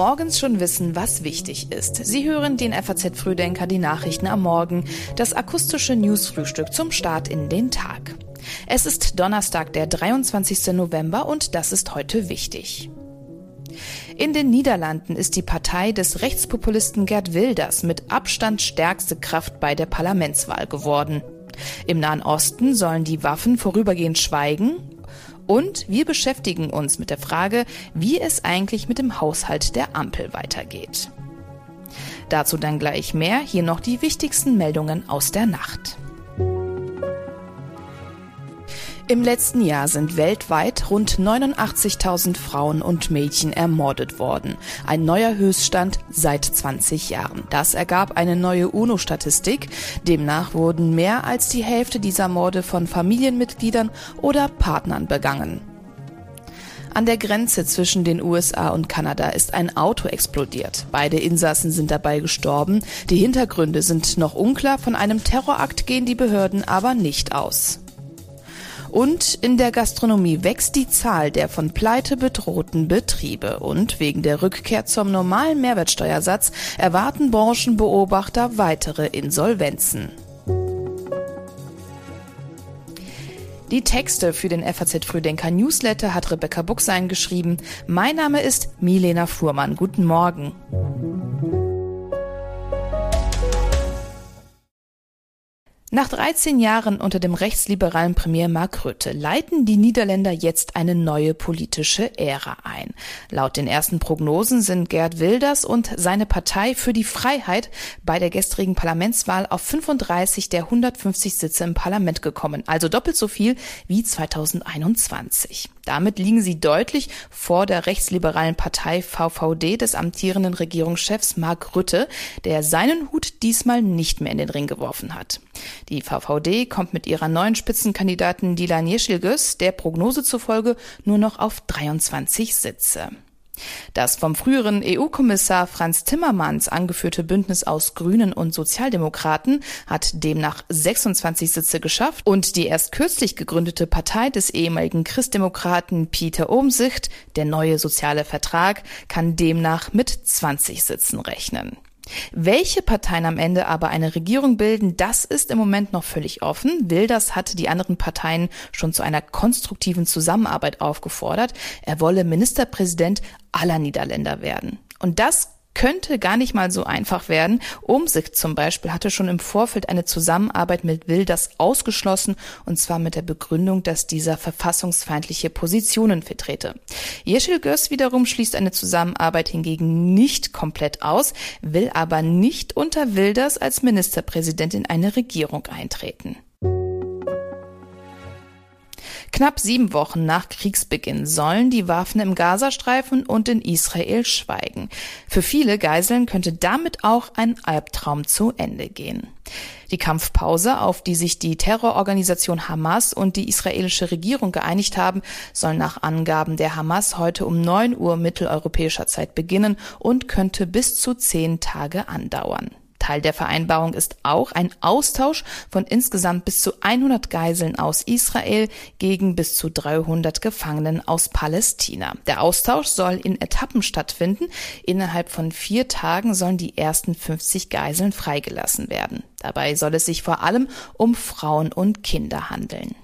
Morgens schon wissen, was wichtig ist. Sie hören den FAZ Frühdenker, die Nachrichten am Morgen, das akustische Newsfrühstück zum Start in den Tag. Es ist Donnerstag, der 23. November und das ist heute wichtig. In den Niederlanden ist die Partei des Rechtspopulisten Gerd Wilders mit Abstand stärkste Kraft bei der Parlamentswahl geworden. Im Nahen Osten sollen die Waffen vorübergehend schweigen und wir beschäftigen uns mit der Frage, wie es eigentlich mit dem Haushalt der Ampel weitergeht. Dazu dann gleich mehr, hier noch die wichtigsten Meldungen aus der Nacht. Im letzten Jahr sind weltweit rund 89.000 Frauen und Mädchen ermordet worden. Ein neuer Höchststand seit 20 Jahren. Das ergab eine neue UNO-Statistik. Demnach wurden mehr als die Hälfte dieser Morde von Familienmitgliedern oder Partnern begangen. An der Grenze zwischen den USA und Kanada ist ein Auto explodiert. Beide Insassen sind dabei gestorben. Die Hintergründe sind noch unklar. Von einem Terrorakt gehen die Behörden aber nicht aus. Und in der Gastronomie wächst die Zahl der von Pleite bedrohten Betriebe. Und wegen der Rückkehr zum normalen Mehrwertsteuersatz erwarten Branchenbeobachter weitere Insolvenzen. Die Texte für den FAZ Frühdenker Newsletter hat Rebecca Buchsein geschrieben. Mein Name ist Milena Fuhrmann. Guten Morgen. Nach 13 Jahren unter dem rechtsliberalen Premier Mark Rutte leiten die Niederländer jetzt eine neue politische Ära ein. Laut den ersten Prognosen sind Gerd Wilders und seine Partei für die Freiheit bei der gestrigen Parlamentswahl auf 35 der 150 Sitze im Parlament gekommen, also doppelt so viel wie 2021. Damit liegen sie deutlich vor der rechtsliberalen Partei VVD des amtierenden Regierungschefs Mark Rutte, der seinen Hut diesmal nicht mehr in den Ring geworfen hat. Die VVD kommt mit ihrer neuen Spitzenkandidatin Dilan Yeşilgöz der Prognose zufolge nur noch auf 23 Sitze. Das vom früheren EU-Kommissar Franz Timmermans angeführte Bündnis aus Grünen und Sozialdemokraten hat demnach 26 Sitze geschafft und die erst kürzlich gegründete Partei des ehemaligen Christdemokraten Peter Omsicht, der neue soziale Vertrag, kann demnach mit 20 Sitzen rechnen. Welche Parteien am Ende aber eine Regierung bilden, das ist im Moment noch völlig offen. Wilders hatte die anderen Parteien schon zu einer konstruktiven Zusammenarbeit aufgefordert. Er wolle Ministerpräsident aller Niederländer werden. Und das könnte gar nicht mal so einfach werden. Umsicht zum Beispiel hatte schon im Vorfeld eine Zusammenarbeit mit Wilders ausgeschlossen, und zwar mit der Begründung, dass dieser verfassungsfeindliche Positionen vertrete. Yeşil Göz wiederum schließt eine Zusammenarbeit hingegen nicht komplett aus, will aber nicht unter Wilders als Ministerpräsident in eine Regierung eintreten. Knapp sieben Wochen nach Kriegsbeginn sollen die Waffen im Gazastreifen und in Israel schweigen. Für viele Geiseln könnte damit auch ein Albtraum zu Ende gehen. Die Kampfpause, auf die sich die Terrororganisation Hamas und die israelische Regierung geeinigt haben, soll nach Angaben der Hamas heute um neun Uhr mitteleuropäischer Zeit beginnen und könnte bis zu zehn Tage andauern. Teil der Vereinbarung ist auch ein Austausch von insgesamt bis zu 100 Geiseln aus Israel gegen bis zu 300 Gefangenen aus Palästina. Der Austausch soll in Etappen stattfinden. Innerhalb von vier Tagen sollen die ersten 50 Geiseln freigelassen werden. Dabei soll es sich vor allem um Frauen und Kinder handeln.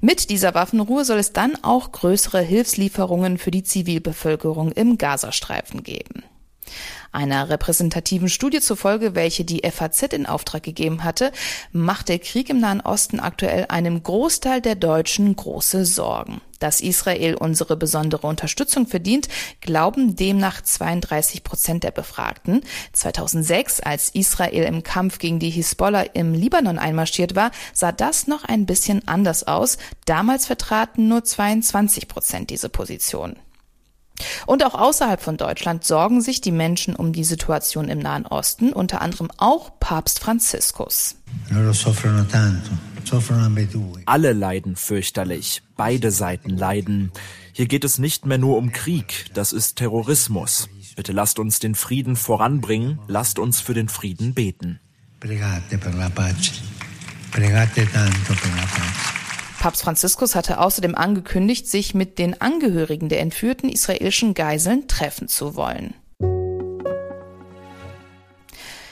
Mit dieser Waffenruhe soll es dann auch größere Hilfslieferungen für die Zivilbevölkerung im Gazastreifen geben. Einer repräsentativen Studie zufolge, welche die FAZ in Auftrag gegeben hatte, macht der Krieg im Nahen Osten aktuell einem Großteil der Deutschen große Sorgen. Dass Israel unsere besondere Unterstützung verdient, glauben demnach 32 Prozent der Befragten. 2006, als Israel im Kampf gegen die Hisbollah im Libanon einmarschiert war, sah das noch ein bisschen anders aus. Damals vertraten nur 22 Prozent diese Position. Und auch außerhalb von Deutschland sorgen sich die Menschen um die Situation im Nahen Osten, unter anderem auch Papst Franziskus. Alle leiden fürchterlich, beide Seiten leiden. Hier geht es nicht mehr nur um Krieg, das ist Terrorismus. Bitte lasst uns den Frieden voranbringen, lasst uns für den Frieden beten. Pregate per la pace. Pregate tanto per la pace. Papst Franziskus hatte außerdem angekündigt, sich mit den Angehörigen der entführten israelischen Geiseln treffen zu wollen.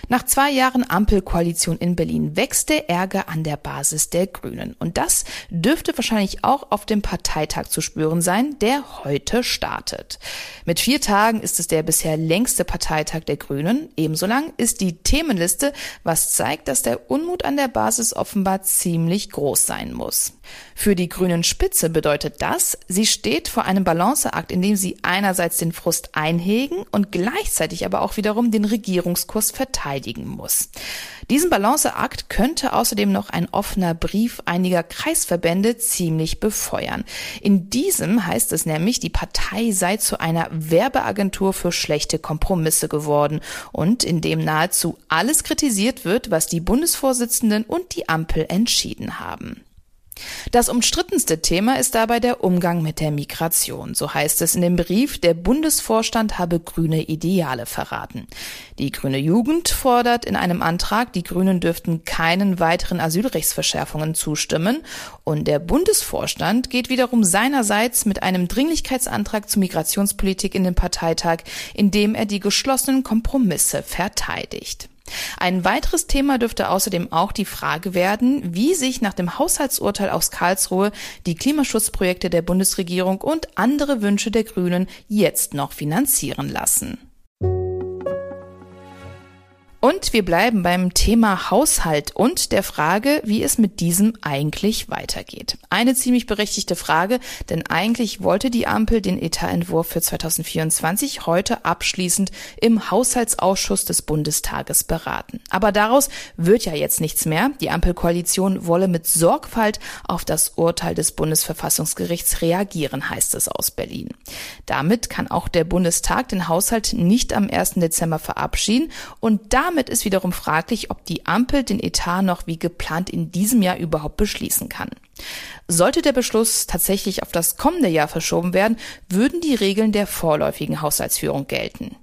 Nach zwei Jahren Ampelkoalition in Berlin wächst der Ärger an der Basis der Grünen. Und das dürfte wahrscheinlich auch auf dem Parteitag zu spüren sein, der heute startet. Mit vier Tagen ist es der bisher längste Parteitag der Grünen. Ebenso lang ist die Themenliste, was zeigt, dass der Unmut an der Basis offenbar ziemlich groß sein muss. Für die Grünen Spitze bedeutet das, sie steht vor einem Balanceakt, in dem sie einerseits den Frust einhegen und gleichzeitig aber auch wiederum den Regierungskurs verteidigen muss. Diesen Balanceakt könnte außerdem noch ein offener Brief einiger Kreisverbände ziemlich befeuern. In diesem heißt es nämlich, die Partei sei zu einer Werbeagentur für schlechte Kompromisse geworden und in dem nahezu alles kritisiert wird, was die Bundesvorsitzenden und die Ampel entschieden haben. Das umstrittenste Thema ist dabei der Umgang mit der Migration. So heißt es in dem Brief, der Bundesvorstand habe grüne Ideale verraten. Die grüne Jugend fordert in einem Antrag, die Grünen dürften keinen weiteren Asylrechtsverschärfungen zustimmen. Und der Bundesvorstand geht wiederum seinerseits mit einem Dringlichkeitsantrag zur Migrationspolitik in den Parteitag, in dem er die geschlossenen Kompromisse verteidigt. Ein weiteres Thema dürfte außerdem auch die Frage werden, wie sich nach dem Haushaltsurteil aus Karlsruhe die Klimaschutzprojekte der Bundesregierung und andere Wünsche der Grünen jetzt noch finanzieren lassen. Und wir bleiben beim Thema Haushalt und der Frage, wie es mit diesem eigentlich weitergeht. Eine ziemlich berechtigte Frage, denn eigentlich wollte die Ampel den Etatentwurf für 2024 heute abschließend im Haushaltsausschuss des Bundestages beraten. Aber daraus wird ja jetzt nichts mehr. Die Ampelkoalition wolle mit Sorgfalt auf das Urteil des Bundesverfassungsgerichts reagieren, heißt es aus Berlin. Damit kann auch der Bundestag den Haushalt nicht am 1. Dezember verabschieden und damit damit ist wiederum fraglich, ob die Ampel den Etat noch wie geplant in diesem Jahr überhaupt beschließen kann. Sollte der Beschluss tatsächlich auf das kommende Jahr verschoben werden, würden die Regeln der vorläufigen Haushaltsführung gelten.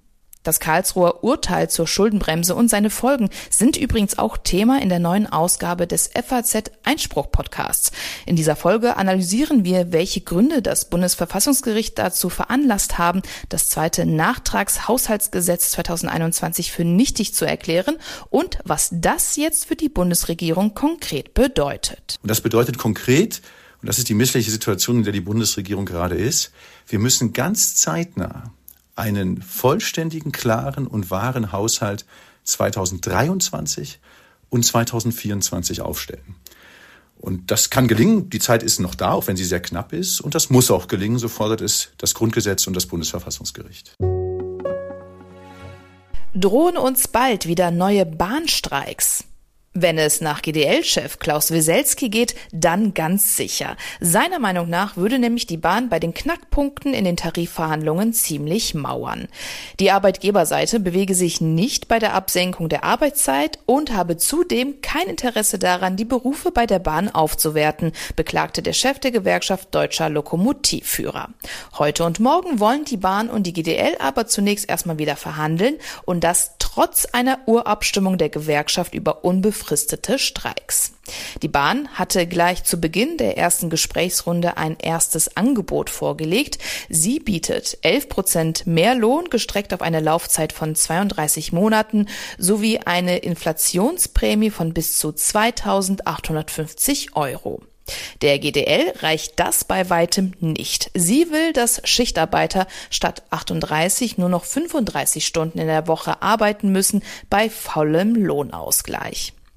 Das Karlsruher Urteil zur Schuldenbremse und seine Folgen sind übrigens auch Thema in der neuen Ausgabe des FAZ Einspruch Podcasts. In dieser Folge analysieren wir, welche Gründe das Bundesverfassungsgericht dazu veranlasst haben, das zweite Nachtragshaushaltsgesetz 2021 für nichtig zu erklären und was das jetzt für die Bundesregierung konkret bedeutet. Und das bedeutet konkret, und das ist die missliche Situation, in der die Bundesregierung gerade ist, wir müssen ganz zeitnah einen vollständigen, klaren und wahren Haushalt 2023 und 2024 aufstellen. Und das kann gelingen. Die Zeit ist noch da, auch wenn sie sehr knapp ist. Und das muss auch gelingen, so fordert es das Grundgesetz und das Bundesverfassungsgericht. Drohen uns bald wieder neue Bahnstreiks? Wenn es nach GDL-Chef Klaus Wieselski geht, dann ganz sicher. Seiner Meinung nach würde nämlich die Bahn bei den Knackpunkten in den Tarifverhandlungen ziemlich mauern. Die Arbeitgeberseite bewege sich nicht bei der Absenkung der Arbeitszeit und habe zudem kein Interesse daran, die Berufe bei der Bahn aufzuwerten, beklagte der Chef der Gewerkschaft Deutscher Lokomotivführer. Heute und morgen wollen die Bahn und die GDL aber zunächst erstmal wieder verhandeln und das trotz einer Urabstimmung der Gewerkschaft über unbefristete Streiks. Die Bahn hatte gleich zu Beginn der ersten Gesprächsrunde ein erstes Angebot vorgelegt. Sie bietet 11 Prozent mehr Lohn gestreckt auf eine Laufzeit von 32 Monaten sowie eine Inflationsprämie von bis zu 2850 Euro. Der GDL reicht das bei weitem nicht. Sie will, dass Schichtarbeiter statt 38 nur noch 35 Stunden in der Woche arbeiten müssen bei vollem Lohnausgleich.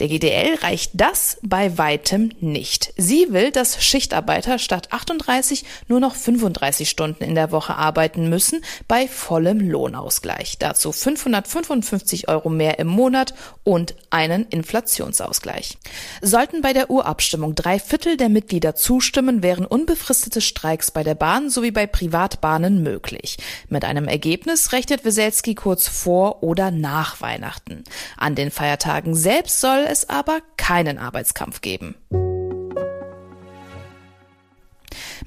Der GDL reicht das bei weitem nicht. Sie will, dass Schichtarbeiter statt 38 nur noch 35 Stunden in der Woche arbeiten müssen bei vollem Lohnausgleich. Dazu 555 Euro mehr im Monat und einen Inflationsausgleich. Sollten bei der Urabstimmung drei Viertel der Mitglieder zustimmen, wären unbefristete Streiks bei der Bahn sowie bei Privatbahnen möglich. Mit einem Ergebnis rechnet Weselski kurz vor oder nach Weihnachten. An den Feiertagen selbst soll es aber keinen Arbeitskampf geben.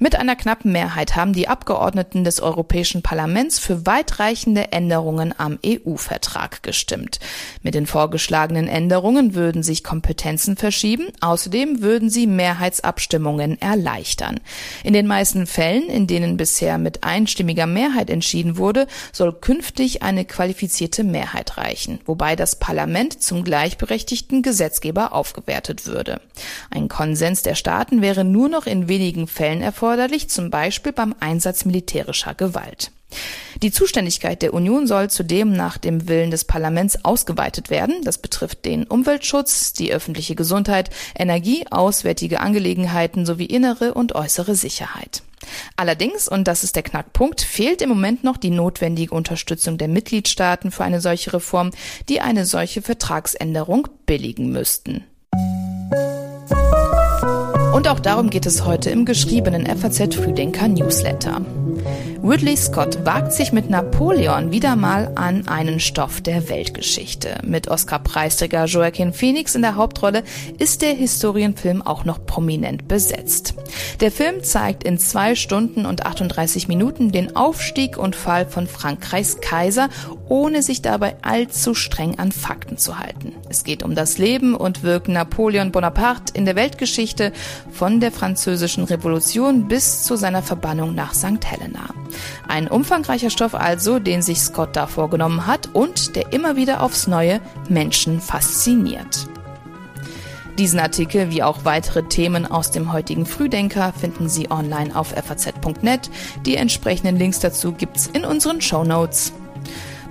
Mit einer knappen Mehrheit haben die Abgeordneten des Europäischen Parlaments für weitreichende Änderungen am EU-Vertrag gestimmt. Mit den vorgeschlagenen Änderungen würden sich Kompetenzen verschieben, außerdem würden sie Mehrheitsabstimmungen erleichtern. In den meisten Fällen, in denen bisher mit einstimmiger Mehrheit entschieden wurde, soll künftig eine qualifizierte Mehrheit reichen, wobei das Parlament zum gleichberechtigten Gesetzgeber aufgewertet würde. Ein Konsens der Staaten wäre nur noch in wenigen Fällen erforderlich, zum Beispiel beim Einsatz militärischer Gewalt. Die Zuständigkeit der Union soll zudem nach dem Willen des Parlaments ausgeweitet werden. Das betrifft den Umweltschutz, die öffentliche Gesundheit, Energie, auswärtige Angelegenheiten sowie innere und äußere Sicherheit. Allerdings, und das ist der Knackpunkt, fehlt im Moment noch die notwendige Unterstützung der Mitgliedstaaten für eine solche Reform, die eine solche Vertragsänderung billigen müssten. Und auch darum geht es heute im geschriebenen FAZ Frühdenker Newsletter. Ridley Scott wagt sich mit Napoleon wieder mal an einen Stoff der Weltgeschichte. Mit Oscar-Preisträger Joaquin Phoenix in der Hauptrolle ist der Historienfilm auch noch prominent besetzt. Der Film zeigt in zwei Stunden und 38 Minuten den Aufstieg und Fall von Frankreichs Kaiser, ohne sich dabei allzu streng an Fakten zu halten. Es geht um das Leben und Wirken Napoleon Bonaparte in der Weltgeschichte von der französischen Revolution bis zu seiner Verbannung nach St. Helena. Ein umfangreicher Stoff also, den sich Scott da vorgenommen hat und der immer wieder aufs Neue Menschen fasziniert. Diesen Artikel wie auch weitere Themen aus dem heutigen Frühdenker finden Sie online auf faz.net. Die entsprechenden Links dazu gibt's in unseren Show Notes.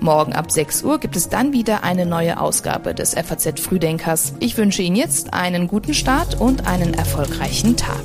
Morgen ab 6 Uhr gibt es dann wieder eine neue Ausgabe des FAZ Frühdenkers. Ich wünsche Ihnen jetzt einen guten Start und einen erfolgreichen Tag.